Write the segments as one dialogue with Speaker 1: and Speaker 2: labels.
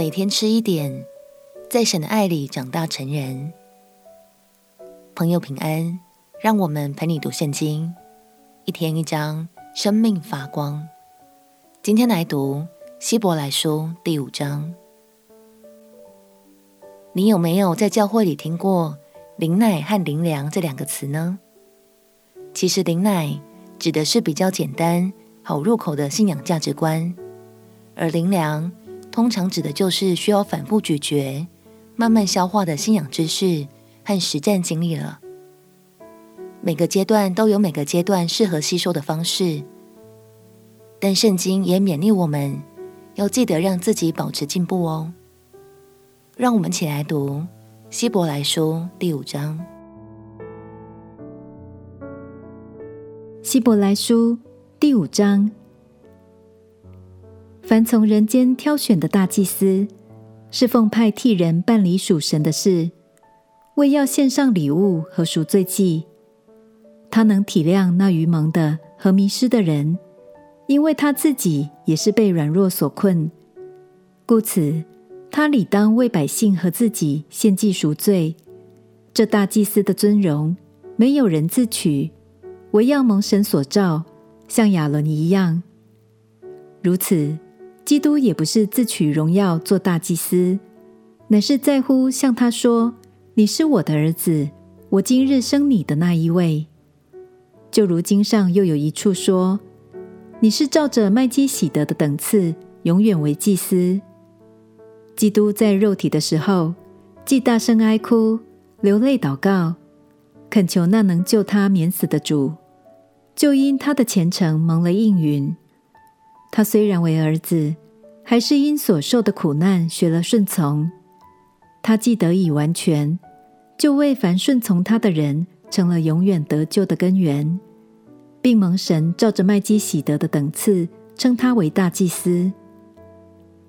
Speaker 1: 每天吃一点，在神的爱里长大成人。朋友平安，让我们陪你读圣经，一天一章，生命发光。今天来读希伯来书第五章。你有没有在教会里听过“灵奶”和“灵粮”这两个词呢？其实“灵奶”指的是比较简单、好入口的信仰价值观，而“灵粮”通常指的就是需要反复咀嚼、慢慢消化的信仰知识和实战经历了。每个阶段都有每个阶段适合吸收的方式，但圣经也勉励我们要记得让自己保持进步哦。让我们一起来读希伯来书第五章。
Speaker 2: 希伯来书第五章：凡从人间挑选的大祭司，是奉派替人办理属神的事，为要献上礼物和赎罪祭。他能体谅那愚蒙的和迷失的人，因为他自己也是被软弱所困，故此他理当为百姓和自己献祭赎罪。这大祭司的尊荣，没有人自取。唯要蒙神所召，像亚伦一样。如此，基督也不是自取荣耀做大祭司，乃是在乎向他说：“你是我的儿子，我今日生你的那一位。”就如经上又有一处说：“你是照着麦基洗德的等次，永远为祭司。”基督在肉体的时候，既大声哀哭，流泪祷告。恳求那能救他免死的主，就因他的虔诚蒙了应允。他虽然为儿子，还是因所受的苦难学了顺从。他既得以完全，就为凡顺从他的人成了永远得救的根源，并蒙神照着麦基洗德的等次称他为大祭司。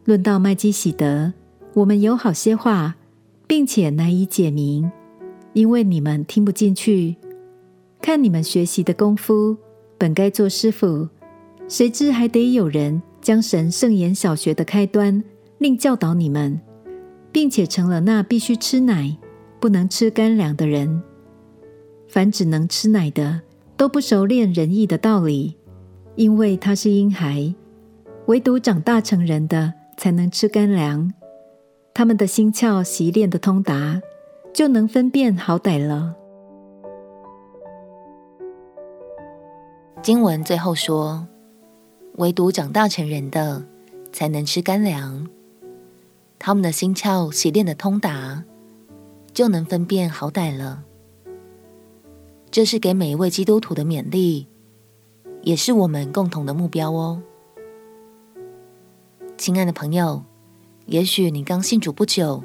Speaker 2: 论到麦基洗德，我们有好些话，并且难以解明。因为你们听不进去，看你们学习的功夫，本该做师傅，谁知还得有人将神圣言小学的开端另教导你们，并且成了那必须吃奶，不能吃干粮的人。凡只能吃奶的，都不熟练仁义的道理，因为他是婴孩；唯独长大成人的，才能吃干粮。他们的心窍习练的通达。就能分辨好歹了。
Speaker 1: 经文最后说：“唯独长大成人的，才能吃干粮。他们的心窍习练的通达，就能分辨好歹了。”这是给每一位基督徒的勉励，也是我们共同的目标哦。亲爱的朋友，也许你刚信主不久。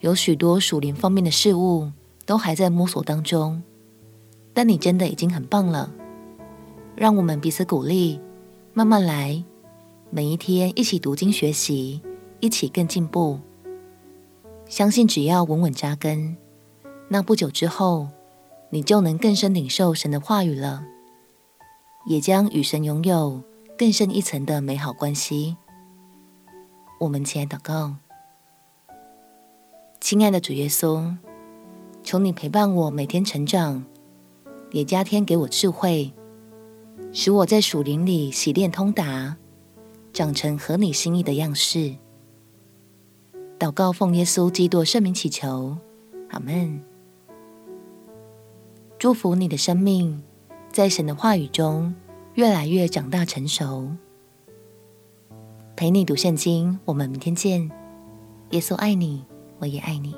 Speaker 1: 有许多属灵方面的事物都还在摸索当中，但你真的已经很棒了。让我们彼此鼓励，慢慢来，每一天一起读经学习，一起更进步。相信只要稳稳扎根，那不久之后，你就能更深领受神的话语了，也将与神拥有更深一层的美好关系。我们起来祷告。亲爱的主耶稣，求你陪伴我每天成长，也加添给我智慧，使我在属灵里洗练通达，长成合你心意的样式。祷告奉耶稣基督圣名祈求，阿门。祝福你的生命在神的话语中越来越长大成熟。陪你读圣经，我们明天见。耶稣爱你。我也爱你。